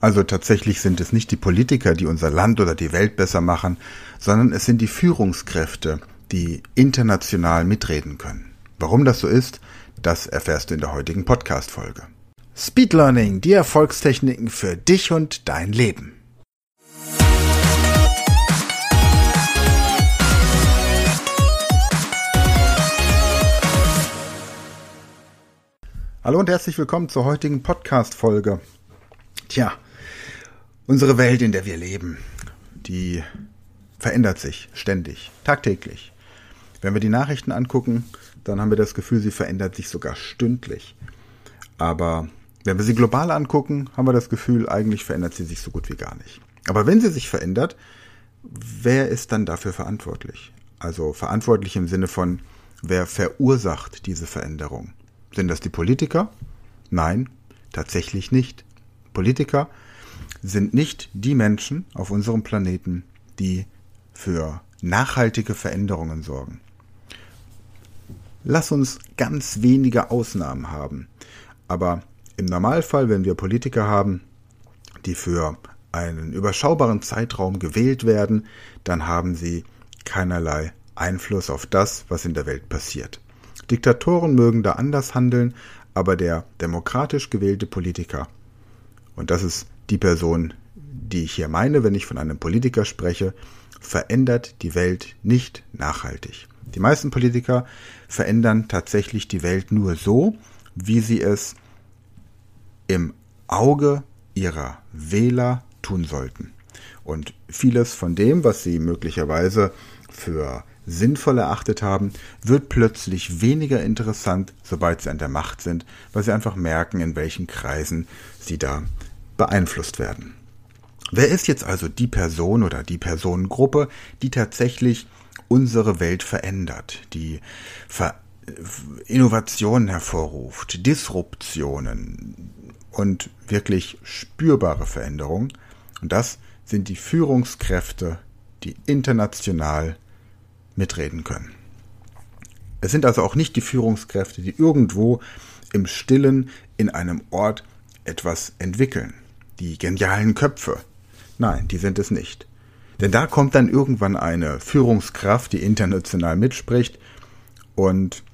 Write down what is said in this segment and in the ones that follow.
Also tatsächlich sind es nicht die Politiker, die unser Land oder die Welt besser machen, sondern es sind die Führungskräfte, die international mitreden können. Warum das so ist, das erfährst du in der heutigen Podcast-Folge. Speed Learning, die Erfolgstechniken für dich und dein Leben. Hallo und herzlich willkommen zur heutigen Podcast-Folge. Tja, unsere Welt, in der wir leben, die verändert sich ständig, tagtäglich. Wenn wir die Nachrichten angucken, dann haben wir das Gefühl, sie verändert sich sogar stündlich. Aber wenn wir sie global angucken, haben wir das Gefühl, eigentlich verändert sie sich so gut wie gar nicht. Aber wenn sie sich verändert, wer ist dann dafür verantwortlich? Also verantwortlich im Sinne von, wer verursacht diese Veränderung? Sind das die Politiker? Nein, tatsächlich nicht. Politiker sind nicht die Menschen auf unserem Planeten, die für nachhaltige Veränderungen sorgen. Lass uns ganz wenige Ausnahmen haben. Aber im Normalfall, wenn wir Politiker haben, die für einen überschaubaren Zeitraum gewählt werden, dann haben sie keinerlei Einfluss auf das, was in der Welt passiert. Diktatoren mögen da anders handeln, aber der demokratisch gewählte Politiker, und das ist die Person, die ich hier meine, wenn ich von einem Politiker spreche, verändert die Welt nicht nachhaltig. Die meisten Politiker verändern tatsächlich die Welt nur so, wie sie es im Auge ihrer Wähler tun sollten. Und vieles von dem, was sie möglicherweise für sinnvoll erachtet haben, wird plötzlich weniger interessant, sobald sie an der Macht sind, weil sie einfach merken, in welchen Kreisen sie da beeinflusst werden. Wer ist jetzt also die Person oder die Personengruppe, die tatsächlich unsere Welt verändert, die Ver Innovationen hervorruft, Disruptionen und wirklich spürbare Veränderungen? Und das sind die Führungskräfte, die international mitreden können. Es sind also auch nicht die Führungskräfte, die irgendwo im Stillen in einem Ort etwas entwickeln. Die genialen Köpfe. Nein, die sind es nicht. Denn da kommt dann irgendwann eine Führungskraft, die international mitspricht und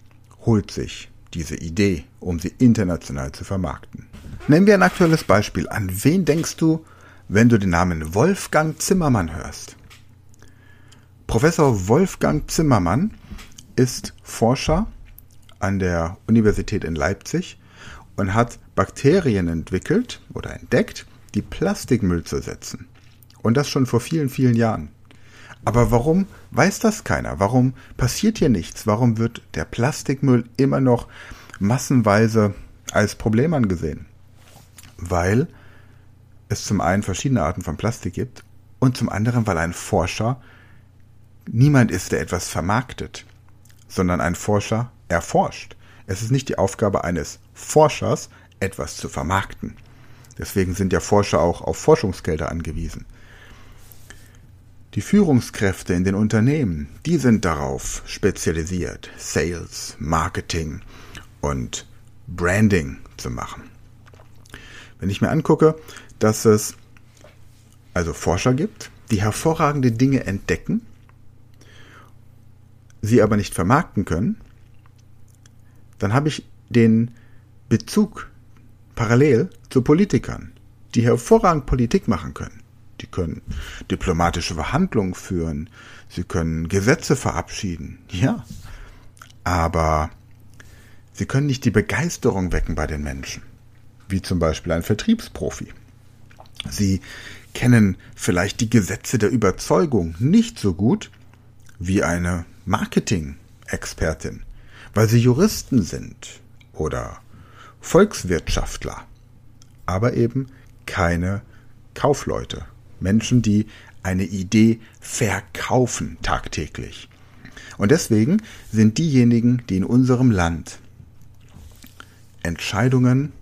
holt sich diese Idee, um sie international zu vermarkten. Nehmen wir ein aktuelles Beispiel. An wen denkst du, wenn du den Namen Wolfgang Zimmermann hörst? Professor Wolfgang Zimmermann ist Forscher an der Universität in Leipzig und hat Bakterien entwickelt oder entdeckt, die Plastikmüll zersetzen. Und das schon vor vielen, vielen Jahren. Aber warum weiß das keiner? Warum passiert hier nichts? Warum wird der Plastikmüll immer noch massenweise als Problem angesehen? Weil es zum einen verschiedene Arten von Plastik gibt und zum anderen, weil ein Forscher niemand ist, der etwas vermarktet, sondern ein Forscher erforscht. Es ist nicht die Aufgabe eines Forschers, etwas zu vermarkten. Deswegen sind ja Forscher auch auf Forschungsgelder angewiesen. Die Führungskräfte in den Unternehmen, die sind darauf spezialisiert, Sales, Marketing und Branding zu machen. Wenn ich mir angucke, dass es also Forscher gibt, die hervorragende Dinge entdecken sie aber nicht vermarkten können, dann habe ich den Bezug parallel zu Politikern, die hervorragend Politik machen können. Die können diplomatische Verhandlungen führen, sie können Gesetze verabschieden, ja. Aber sie können nicht die Begeisterung wecken bei den Menschen, wie zum Beispiel ein Vertriebsprofi. Sie kennen vielleicht die Gesetze der Überzeugung nicht so gut wie eine Marketing-Expertin, weil sie Juristen sind oder Volkswirtschaftler, aber eben keine Kaufleute, Menschen, die eine Idee verkaufen tagtäglich. Und deswegen sind diejenigen, die in unserem Land Entscheidungen,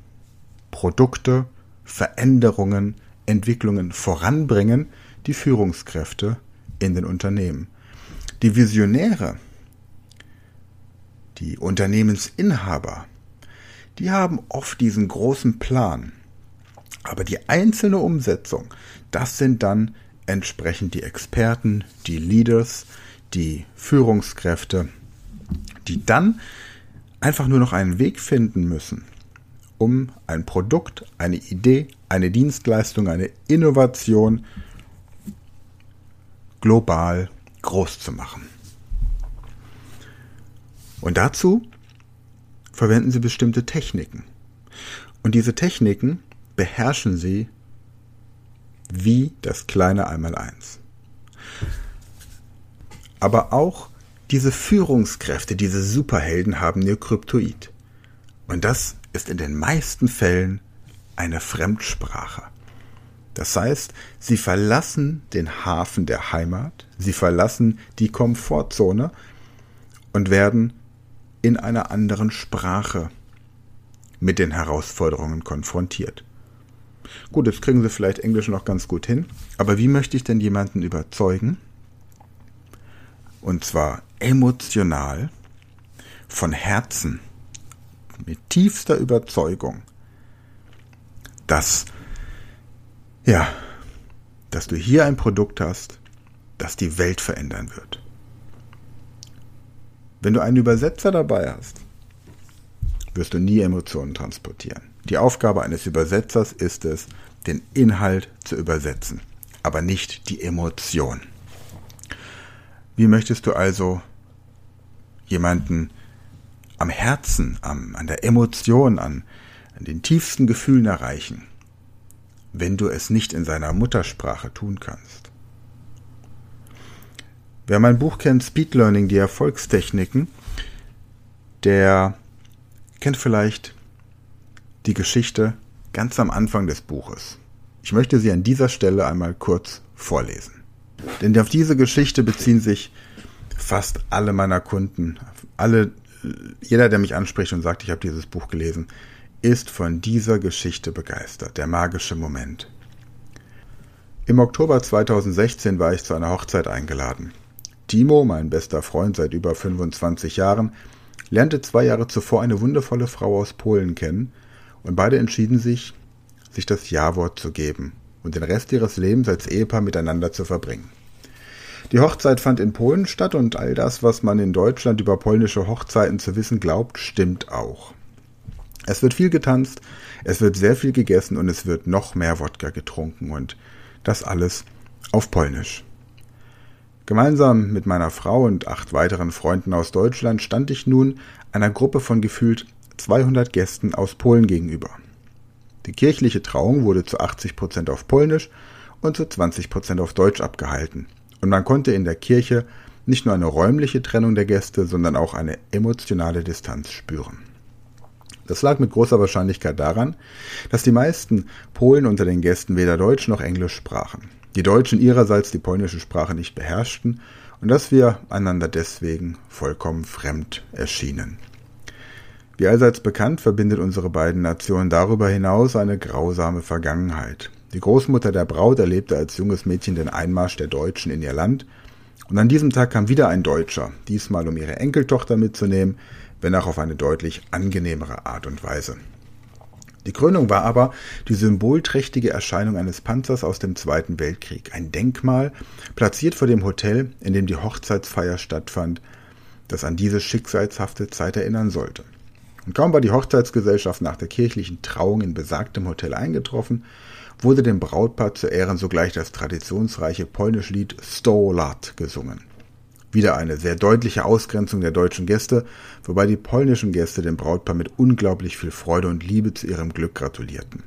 Produkte, Veränderungen, Entwicklungen voranbringen, die Führungskräfte in den Unternehmen. Die Visionäre, die Unternehmensinhaber, die haben oft diesen großen Plan. Aber die einzelne Umsetzung, das sind dann entsprechend die Experten, die Leaders, die Führungskräfte, die dann einfach nur noch einen Weg finden müssen, um ein Produkt, eine Idee, eine Dienstleistung, eine Innovation global groß zu machen. Und dazu verwenden sie bestimmte Techniken. Und diese Techniken beherrschen sie wie das kleine Einmaleins. Aber auch diese Führungskräfte, diese Superhelden haben ihr Kryptoid. Und das ist in den meisten Fällen eine Fremdsprache. Das heißt, sie verlassen den Hafen der Heimat, sie verlassen die Komfortzone und werden in einer anderen Sprache mit den Herausforderungen konfrontiert. Gut, jetzt kriegen sie vielleicht Englisch noch ganz gut hin, aber wie möchte ich denn jemanden überzeugen? Und zwar emotional, von Herzen, mit tiefster Überzeugung, dass, ja, dass du hier ein Produkt hast, das die Welt verändern wird. Wenn du einen Übersetzer dabei hast, wirst du nie Emotionen transportieren. Die Aufgabe eines Übersetzers ist es, den Inhalt zu übersetzen, aber nicht die Emotion. Wie möchtest du also jemanden am Herzen, am, an der Emotion, an, an den tiefsten Gefühlen erreichen, wenn du es nicht in seiner Muttersprache tun kannst? Wer mein Buch kennt, Speed Learning, die Erfolgstechniken, der kennt vielleicht die Geschichte ganz am Anfang des Buches. Ich möchte sie an dieser Stelle einmal kurz vorlesen. Denn auf diese Geschichte beziehen sich fast alle meiner Kunden, alle, jeder, der mich anspricht und sagt, ich habe dieses Buch gelesen, ist von dieser Geschichte begeistert, der magische Moment. Im Oktober 2016 war ich zu einer Hochzeit eingeladen. Timo, mein bester Freund seit über 25 Jahren, lernte zwei Jahre zuvor eine wundervolle Frau aus Polen kennen und beide entschieden sich, sich das Ja-Wort zu geben und den Rest ihres Lebens als Ehepaar miteinander zu verbringen. Die Hochzeit fand in Polen statt und all das, was man in Deutschland über polnische Hochzeiten zu wissen glaubt, stimmt auch. Es wird viel getanzt, es wird sehr viel gegessen und es wird noch mehr Wodka getrunken und das alles auf Polnisch. Gemeinsam mit meiner Frau und acht weiteren Freunden aus Deutschland stand ich nun einer Gruppe von gefühlt 200 Gästen aus Polen gegenüber. Die kirchliche Trauung wurde zu 80 Prozent auf Polnisch und zu 20 Prozent auf Deutsch abgehalten. Und man konnte in der Kirche nicht nur eine räumliche Trennung der Gäste, sondern auch eine emotionale Distanz spüren. Das lag mit großer Wahrscheinlichkeit daran, dass die meisten Polen unter den Gästen weder Deutsch noch Englisch sprachen die Deutschen ihrerseits die polnische Sprache nicht beherrschten und dass wir einander deswegen vollkommen fremd erschienen. Wie allseits bekannt verbindet unsere beiden Nationen darüber hinaus eine grausame Vergangenheit. Die Großmutter der Braut erlebte als junges Mädchen den Einmarsch der Deutschen in ihr Land, und an diesem Tag kam wieder ein Deutscher, diesmal um ihre Enkeltochter mitzunehmen, wenn auch auf eine deutlich angenehmere Art und Weise. Die Krönung war aber die symbolträchtige Erscheinung eines Panzers aus dem Zweiten Weltkrieg, ein Denkmal, platziert vor dem Hotel, in dem die Hochzeitsfeier stattfand, das an diese schicksalshafte Zeit erinnern sollte. Und kaum war die Hochzeitsgesellschaft nach der kirchlichen Trauung in besagtem Hotel eingetroffen, wurde dem Brautpaar zu Ehren sogleich das traditionsreiche polnische Lied Sto Lat gesungen. Wieder eine sehr deutliche Ausgrenzung der deutschen Gäste, wobei die polnischen Gäste dem Brautpaar mit unglaublich viel Freude und Liebe zu ihrem Glück gratulierten.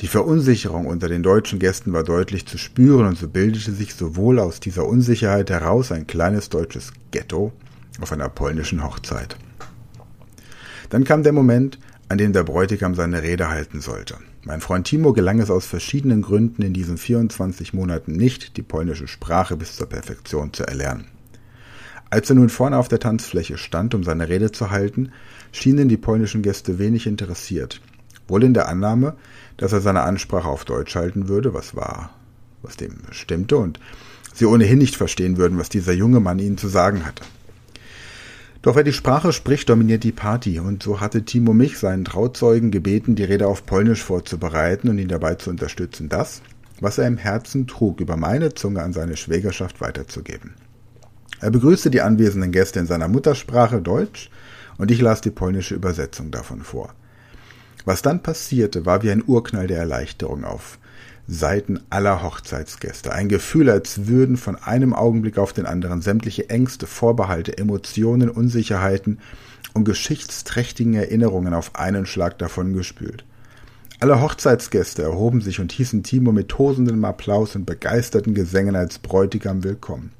Die Verunsicherung unter den deutschen Gästen war deutlich zu spüren und so bildete sich sowohl aus dieser Unsicherheit heraus ein kleines deutsches Ghetto auf einer polnischen Hochzeit. Dann kam der Moment, an dem der Bräutigam seine Rede halten sollte. Mein Freund Timo gelang es aus verschiedenen Gründen in diesen 24 Monaten nicht, die polnische Sprache bis zur Perfektion zu erlernen. Als er nun vorne auf der Tanzfläche stand, um seine Rede zu halten, schienen die polnischen Gäste wenig interessiert. Wohl in der Annahme, dass er seine Ansprache auf Deutsch halten würde, was war, was dem stimmte, und sie ohnehin nicht verstehen würden, was dieser junge Mann ihnen zu sagen hatte. Doch wer die Sprache spricht, dominiert die Party, und so hatte Timo mich, seinen Trauzeugen, gebeten, die Rede auf Polnisch vorzubereiten und ihn dabei zu unterstützen, das, was er im Herzen trug, über meine Zunge an seine Schwägerschaft weiterzugeben. Er begrüßte die anwesenden Gäste in seiner Muttersprache Deutsch, und ich las die polnische Übersetzung davon vor. Was dann passierte, war wie ein Urknall der Erleichterung auf Seiten aller Hochzeitsgäste. Ein Gefühl, als würden von einem Augenblick auf den anderen sämtliche Ängste, Vorbehalte, Emotionen, Unsicherheiten und geschichtsträchtigen Erinnerungen auf einen Schlag davongespült. Alle Hochzeitsgäste erhoben sich und hießen Timo mit tosendem Applaus und begeisterten Gesängen als Bräutigam willkommen.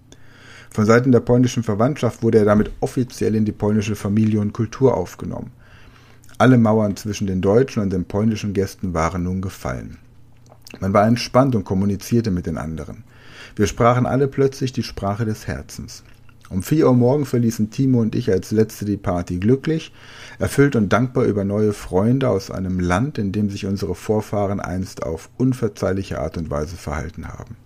Von Seiten der polnischen Verwandtschaft wurde er damit offiziell in die polnische Familie und Kultur aufgenommen. Alle Mauern zwischen den deutschen und den polnischen Gästen waren nun gefallen. Man war entspannt und kommunizierte mit den anderen. Wir sprachen alle plötzlich die Sprache des Herzens. Um vier Uhr morgen verließen Timo und ich als Letzte die Party glücklich, erfüllt und dankbar über neue Freunde aus einem Land, in dem sich unsere Vorfahren einst auf unverzeihliche Art und Weise verhalten haben.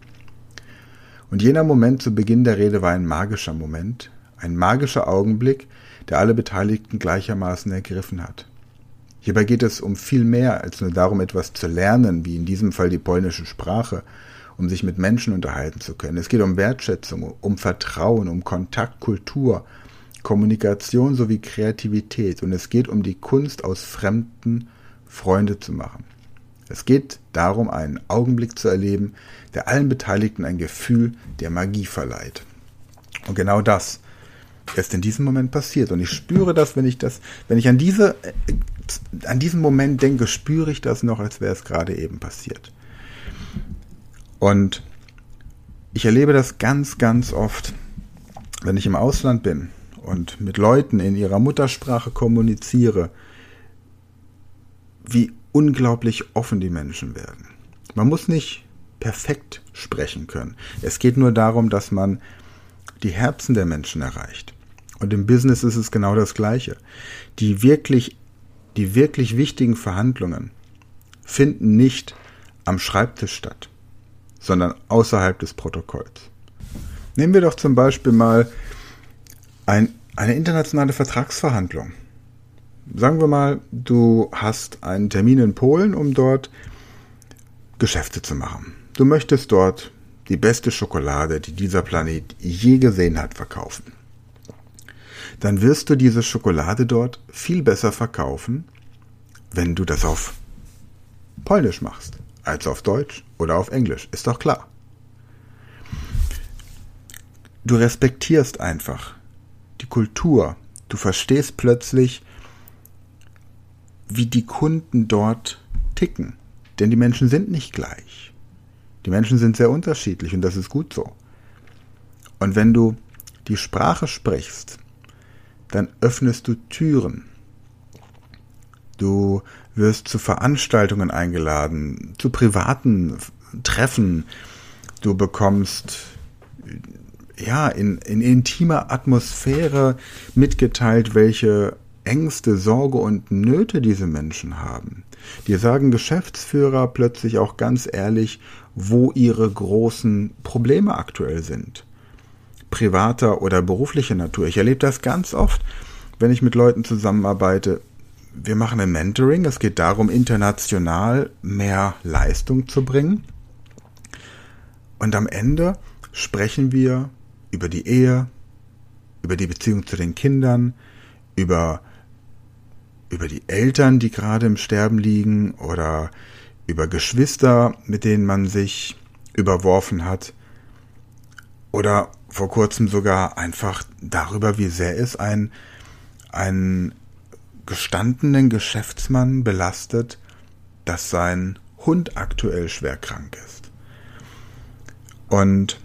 Und jener Moment zu Beginn der Rede war ein magischer Moment, ein magischer Augenblick, der alle Beteiligten gleichermaßen ergriffen hat. Hierbei geht es um viel mehr als nur darum, etwas zu lernen, wie in diesem Fall die polnische Sprache, um sich mit Menschen unterhalten zu können. Es geht um Wertschätzung, um Vertrauen, um Kontakt, Kultur, Kommunikation sowie Kreativität und es geht um die Kunst, aus Fremden Freunde zu machen. Es geht darum, einen Augenblick zu erleben, der allen Beteiligten ein Gefühl der Magie verleiht. Und genau das ist in diesem Moment passiert. Und ich spüre das, wenn ich das, wenn ich an diese an diesen Moment denke, spüre ich das noch, als wäre es gerade eben passiert. Und ich erlebe das ganz, ganz oft, wenn ich im Ausland bin und mit Leuten in ihrer Muttersprache kommuniziere, wie unglaublich offen die Menschen werden. Man muss nicht perfekt sprechen können. Es geht nur darum, dass man die Herzen der Menschen erreicht. Und im Business ist es genau das Gleiche. Die wirklich die wirklich wichtigen Verhandlungen finden nicht am Schreibtisch statt, sondern außerhalb des Protokolls. Nehmen wir doch zum Beispiel mal ein, eine internationale Vertragsverhandlung. Sagen wir mal, du hast einen Termin in Polen, um dort Geschäfte zu machen. Du möchtest dort die beste Schokolade, die dieser Planet je gesehen hat, verkaufen dann wirst du diese Schokolade dort viel besser verkaufen, wenn du das auf Polnisch machst, als auf Deutsch oder auf Englisch. Ist doch klar. Du respektierst einfach die Kultur. Du verstehst plötzlich, wie die Kunden dort ticken. Denn die Menschen sind nicht gleich. Die Menschen sind sehr unterschiedlich und das ist gut so. Und wenn du die Sprache sprichst, dann öffnest du Türen. Du wirst zu Veranstaltungen eingeladen, zu privaten Treffen. Du bekommst ja in, in intimer Atmosphäre mitgeteilt, welche Ängste, Sorge und Nöte diese Menschen haben. Dir sagen Geschäftsführer plötzlich auch ganz ehrlich, wo ihre großen Probleme aktuell sind privater oder beruflicher Natur. Ich erlebe das ganz oft, wenn ich mit Leuten zusammenarbeite. Wir machen ein Mentoring. Es geht darum, international mehr Leistung zu bringen. Und am Ende sprechen wir über die Ehe, über die Beziehung zu den Kindern, über, über die Eltern, die gerade im Sterben liegen oder über Geschwister, mit denen man sich überworfen hat oder vor kurzem sogar einfach darüber, wie sehr es ein, einen gestandenen Geschäftsmann belastet, dass sein Hund aktuell schwer krank ist. Und,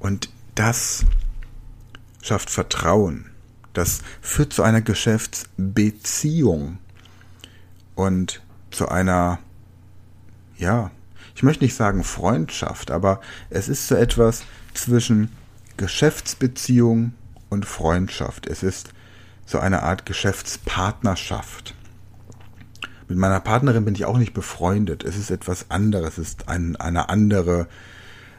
und das schafft Vertrauen. Das führt zu einer Geschäftsbeziehung und zu einer, ja, ich möchte nicht sagen Freundschaft, aber es ist so etwas zwischen Geschäftsbeziehung und Freundschaft. Es ist so eine Art Geschäftspartnerschaft. Mit meiner Partnerin bin ich auch nicht befreundet. Es ist etwas anderes. Es ist ein, eine andere,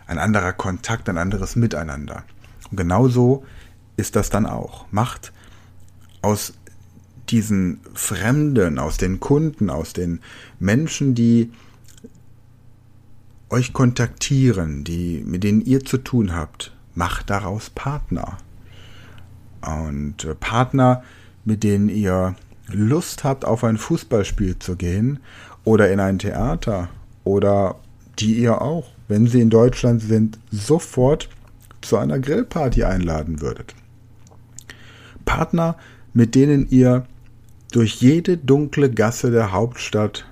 ein anderer Kontakt, ein anderes Miteinander. Und genauso ist das dann auch. Macht aus diesen Fremden, aus den Kunden, aus den Menschen, die euch kontaktieren, die, mit denen ihr zu tun habt, macht daraus Partner. Und äh, Partner, mit denen ihr Lust habt, auf ein Fußballspiel zu gehen oder in ein Theater oder die ihr auch, wenn sie in Deutschland sind, sofort zu einer Grillparty einladen würdet. Partner, mit denen ihr durch jede dunkle Gasse der Hauptstadt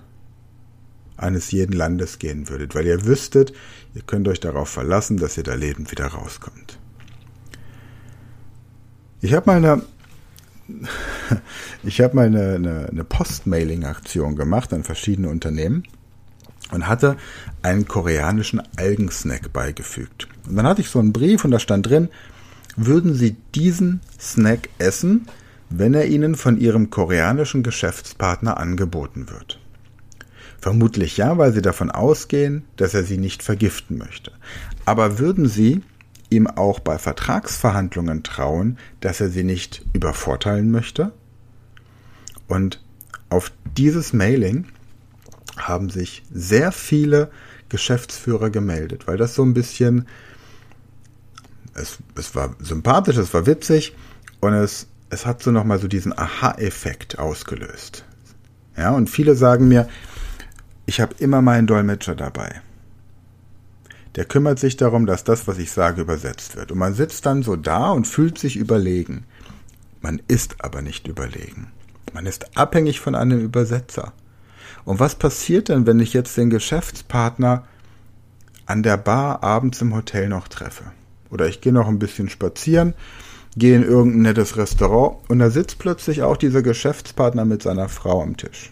eines jeden Landes gehen würdet, weil ihr wüsstet, ihr könnt euch darauf verlassen, dass ihr da lebend wieder rauskommt. Ich habe mal eine ich habe mal eine, eine, eine Postmailing-Aktion gemacht an verschiedene Unternehmen und hatte einen koreanischen Algensnack beigefügt. Und dann hatte ich so einen Brief und da stand drin, würden Sie diesen Snack essen, wenn er Ihnen von Ihrem koreanischen Geschäftspartner angeboten wird? Vermutlich ja, weil Sie davon ausgehen, dass er Sie nicht vergiften möchte. Aber würden Sie ihm auch bei Vertragsverhandlungen trauen, dass er Sie nicht übervorteilen möchte? Und auf dieses Mailing haben sich sehr viele Geschäftsführer gemeldet, weil das so ein bisschen, es, es war sympathisch, es war witzig und es, es hat so nochmal so diesen Aha-Effekt ausgelöst. Ja, und viele sagen mir, ich habe immer meinen Dolmetscher dabei. Der kümmert sich darum, dass das, was ich sage, übersetzt wird. Und man sitzt dann so da und fühlt sich überlegen. Man ist aber nicht überlegen. Man ist abhängig von einem Übersetzer. Und was passiert denn, wenn ich jetzt den Geschäftspartner an der Bar abends im Hotel noch treffe? Oder ich gehe noch ein bisschen spazieren, gehe in irgendein nettes Restaurant und da sitzt plötzlich auch dieser Geschäftspartner mit seiner Frau am Tisch.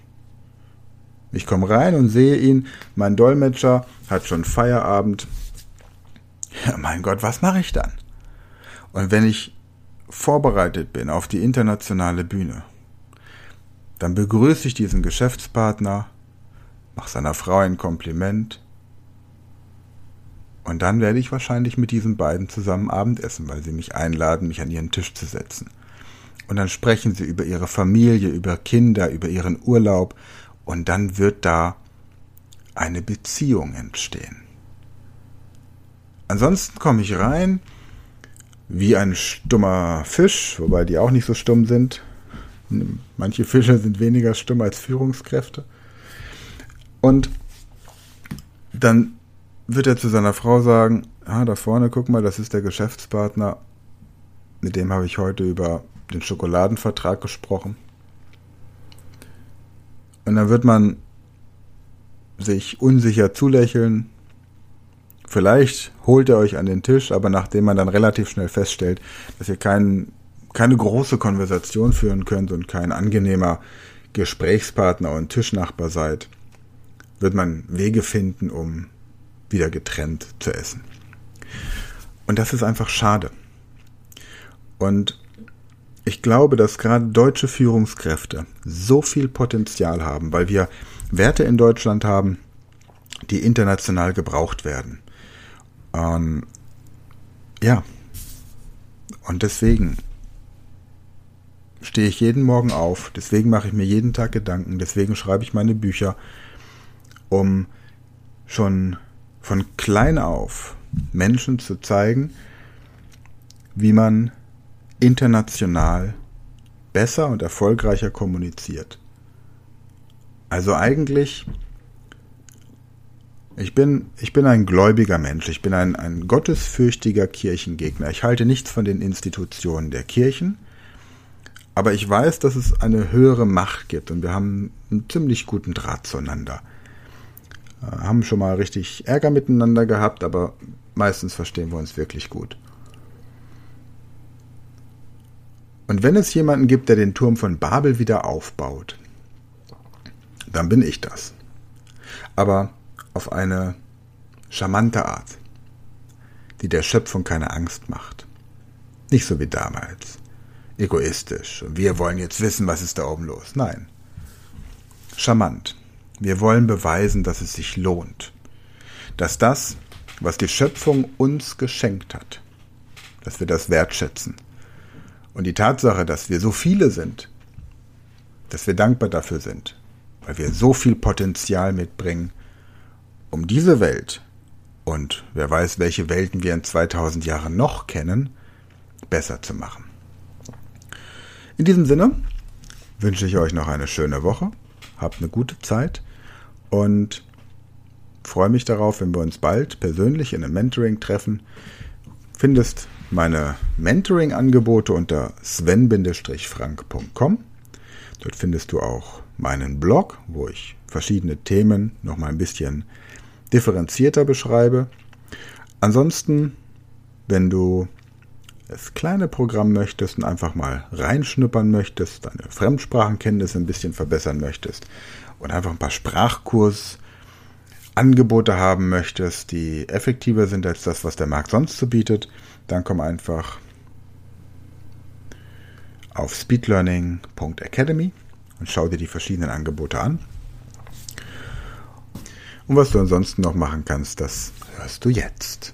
Ich komme rein und sehe ihn, mein Dolmetscher hat schon Feierabend. Ja, mein Gott, was mache ich dann? Und wenn ich vorbereitet bin auf die internationale Bühne, dann begrüße ich diesen Geschäftspartner, mache seiner Frau ein Kompliment und dann werde ich wahrscheinlich mit diesen beiden zusammen Abendessen, weil sie mich einladen, mich an ihren Tisch zu setzen. Und dann sprechen sie über ihre Familie, über Kinder, über ihren Urlaub und dann wird da eine Beziehung entstehen. Ansonsten komme ich rein wie ein stummer Fisch, wobei die auch nicht so stumm sind, Manche Fische sind weniger stumm als Führungskräfte. Und dann wird er zu seiner Frau sagen, ah, da vorne, guck mal, das ist der Geschäftspartner, mit dem habe ich heute über den Schokoladenvertrag gesprochen. Und dann wird man sich unsicher zulächeln. Vielleicht holt er euch an den Tisch, aber nachdem man dann relativ schnell feststellt, dass ihr keinen keine große Konversation führen könnt und kein angenehmer Gesprächspartner und Tischnachbar seid, wird man Wege finden, um wieder getrennt zu essen. Und das ist einfach schade. Und ich glaube, dass gerade deutsche Führungskräfte so viel Potenzial haben, weil wir Werte in Deutschland haben, die international gebraucht werden. Ähm, ja. Und deswegen stehe ich jeden Morgen auf, deswegen mache ich mir jeden Tag Gedanken, deswegen schreibe ich meine Bücher, um schon von klein auf Menschen zu zeigen, wie man international besser und erfolgreicher kommuniziert. Also eigentlich, ich bin, ich bin ein gläubiger Mensch, ich bin ein, ein gottesfürchtiger Kirchengegner. Ich halte nichts von den Institutionen der Kirchen, aber ich weiß, dass es eine höhere Macht gibt und wir haben einen ziemlich guten Draht zueinander. Äh, haben schon mal richtig Ärger miteinander gehabt, aber meistens verstehen wir uns wirklich gut. Und wenn es jemanden gibt, der den Turm von Babel wieder aufbaut, dann bin ich das. Aber auf eine charmante Art, die der Schöpfung keine Angst macht. Nicht so wie damals egoistisch. Wir wollen jetzt wissen, was ist da oben los. Nein. Charmant. Wir wollen beweisen, dass es sich lohnt. Dass das, was die Schöpfung uns geschenkt hat, dass wir das wertschätzen. Und die Tatsache, dass wir so viele sind, dass wir dankbar dafür sind, weil wir so viel Potenzial mitbringen, um diese Welt und wer weiß, welche Welten wir in 2000 Jahren noch kennen, besser zu machen. In diesem Sinne wünsche ich euch noch eine schöne Woche, habt eine gute Zeit und freue mich darauf, wenn wir uns bald persönlich in einem Mentoring treffen. Findest meine Mentoring-Angebote unter sven-frank.com. Dort findest du auch meinen Blog, wo ich verschiedene Themen noch mal ein bisschen differenzierter beschreibe. Ansonsten, wenn du das kleine Programm möchtest und einfach mal reinschnuppern möchtest, deine Fremdsprachenkenntnisse ein bisschen verbessern möchtest und einfach ein paar Sprachkursangebote haben möchtest, die effektiver sind als das, was der Markt sonst so bietet, dann komm einfach auf speedlearning.academy und schau dir die verschiedenen Angebote an. Und was du ansonsten noch machen kannst, das hörst du jetzt.